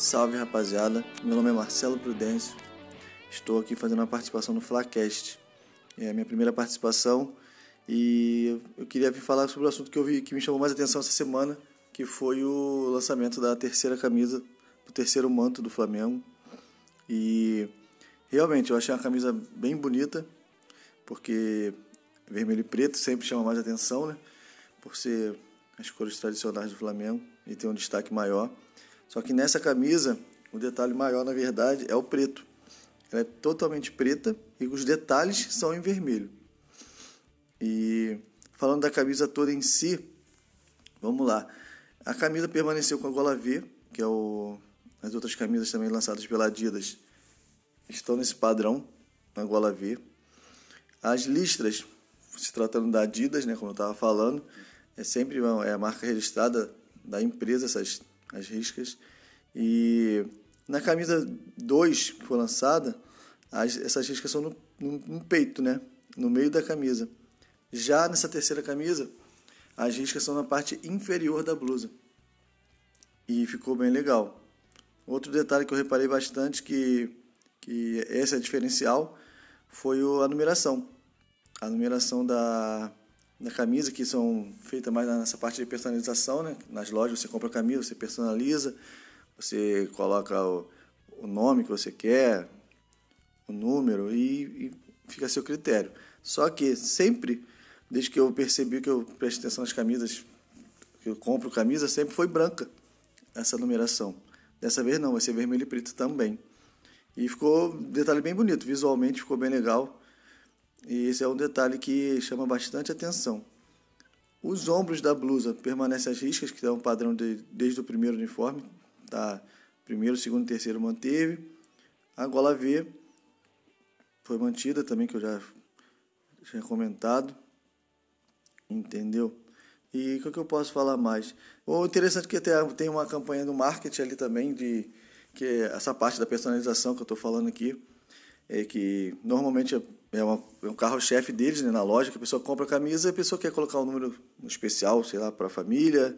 Salve rapaziada, meu nome é Marcelo Prudêncio, estou aqui fazendo uma participação no Flacast. É a minha primeira participação e eu queria vir falar sobre o assunto que eu vi que me chamou mais atenção essa semana, que foi o lançamento da terceira camisa, do terceiro manto do Flamengo. E realmente eu achei uma camisa bem bonita, porque vermelho e preto sempre chama mais atenção, né? Por ser as cores tradicionais do Flamengo e ter um destaque maior. Só que nessa camisa, o detalhe maior, na verdade, é o preto. Ela é totalmente preta e os detalhes são em vermelho. E falando da camisa toda em si, vamos lá. A camisa permaneceu com a gola V, que é o as outras camisas também lançadas pela Adidas estão nesse padrão, na gola V. As listras, se tratando da Adidas, né, como eu estava falando, é sempre é a marca registrada da empresa, essas as riscas. E na camisa 2 que foi lançada, as, essas riscas são no, no, no, peito, né? no meio da camisa. Já nessa terceira camisa, as riscas são na parte inferior da blusa. E ficou bem legal. Outro detalhe que eu reparei bastante, que, que esse é diferencial, foi a numeração. A numeração da, da camisa, que são feitas mais nessa parte de personalização, né? Nas lojas você compra a camisa, você personaliza, você coloca o, o nome que você quer, o número e, e, fica a seu critério. Só que sempre, desde que eu percebi que eu presto atenção nas camisas, que eu compro camisa, sempre foi branca essa numeração. Dessa vez não, vai ser vermelho e preto também. E ficou um detalhe bem bonito, visualmente ficou bem legal. E esse é um detalhe que chama bastante atenção. Os ombros da blusa permanecem as riscas, que é um padrão de, desde o primeiro uniforme. Tá? Primeiro, segundo e terceiro manteve. A gola V foi mantida também, que eu já tinha comentado. Entendeu? E o que eu posso falar mais? O interessante é que tem uma campanha do marketing ali também, de que é essa parte da personalização que eu estou falando aqui é que normalmente é, uma, é um carro-chefe deles né, na loja, que a pessoa compra a camisa e a pessoa quer colocar um número especial, sei lá, para a família,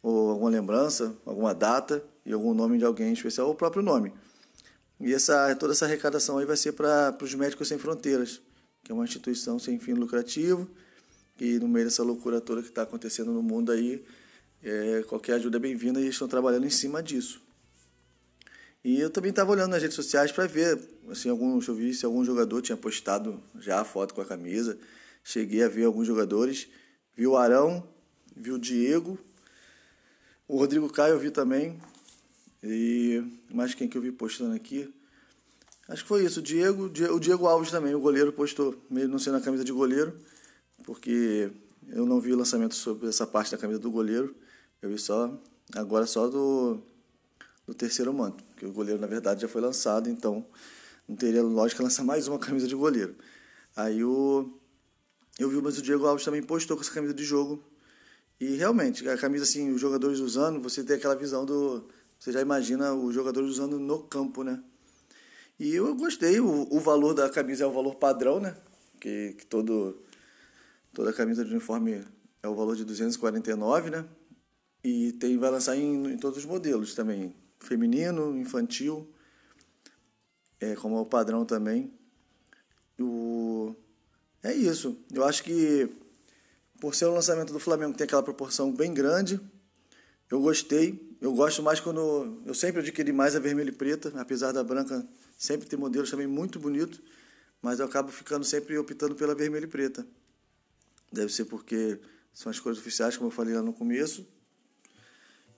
ou alguma lembrança, alguma data e algum nome de alguém especial, ou o próprio nome. E essa, toda essa arrecadação aí vai ser para os Médicos Sem Fronteiras, que é uma instituição sem fim lucrativo, e no meio dessa loucura toda que está acontecendo no mundo aí, é, qualquer ajuda é bem-vinda e estão trabalhando em cima disso. E eu também estava olhando nas redes sociais para ver, assim, alguns, eu vi se algum jogador tinha postado já a foto com a camisa. Cheguei a ver alguns jogadores, vi o Arão, vi o Diego, o Rodrigo Caio eu vi também. E mais quem que eu vi postando aqui? Acho que foi isso, o Diego, o Diego Alves também, o goleiro postou, mesmo não sendo a camisa de goleiro, porque eu não vi o lançamento sobre essa parte da camisa do goleiro. Eu vi só agora só do do terceiro manto, que o goleiro na verdade já foi lançado, então não teria lógica lançar mais uma camisa de goleiro. Aí o eu vi, mas o Diego Alves também postou com essa camisa de jogo. E realmente, a camisa assim, os jogadores usando, você tem aquela visão do você já imagina os jogadores usando no campo, né? E eu gostei, o, o valor da camisa é o valor padrão, né? Que, que todo, toda camisa de uniforme é o valor de 249, né? E tem, vai lançar em, em todos os modelos também feminino, infantil, é, como é o padrão também. O... É isso. Eu acho que por ser o lançamento do Flamengo tem aquela proporção bem grande, eu gostei. Eu gosto mais quando. Eu sempre adquiri mais a vermelha e preta, apesar da branca sempre ter modelos também muito bonitos, mas eu acabo ficando sempre optando pela vermelha e preta. Deve ser porque são as cores oficiais, como eu falei lá no começo.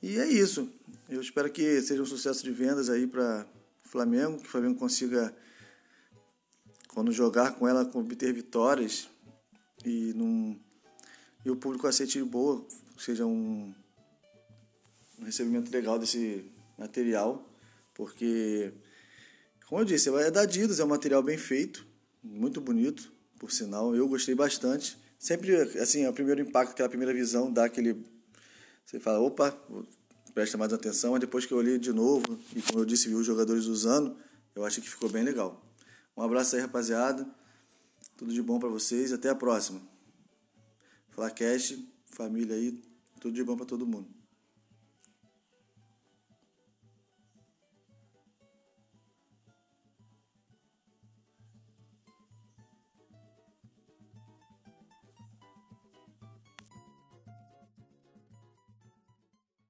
E é isso. Eu espero que seja um sucesso de vendas aí para o Flamengo, que o Flamengo consiga, quando jogar com ela, obter vitórias e, num, e o público aceite boa, seja um, um recebimento legal desse material, porque, como eu disse, é da Adidas, é um material bem feito, muito bonito, por sinal, eu gostei bastante. Sempre, assim, o primeiro impacto, aquela primeira visão, dá aquele você fala, opa, presta mais atenção. Mas depois que eu olhei de novo, e como eu disse, vi os jogadores usando, eu achei que ficou bem legal. Um abraço aí, rapaziada. Tudo de bom para vocês. Até a próxima. Flacast, família aí, tudo de bom para todo mundo.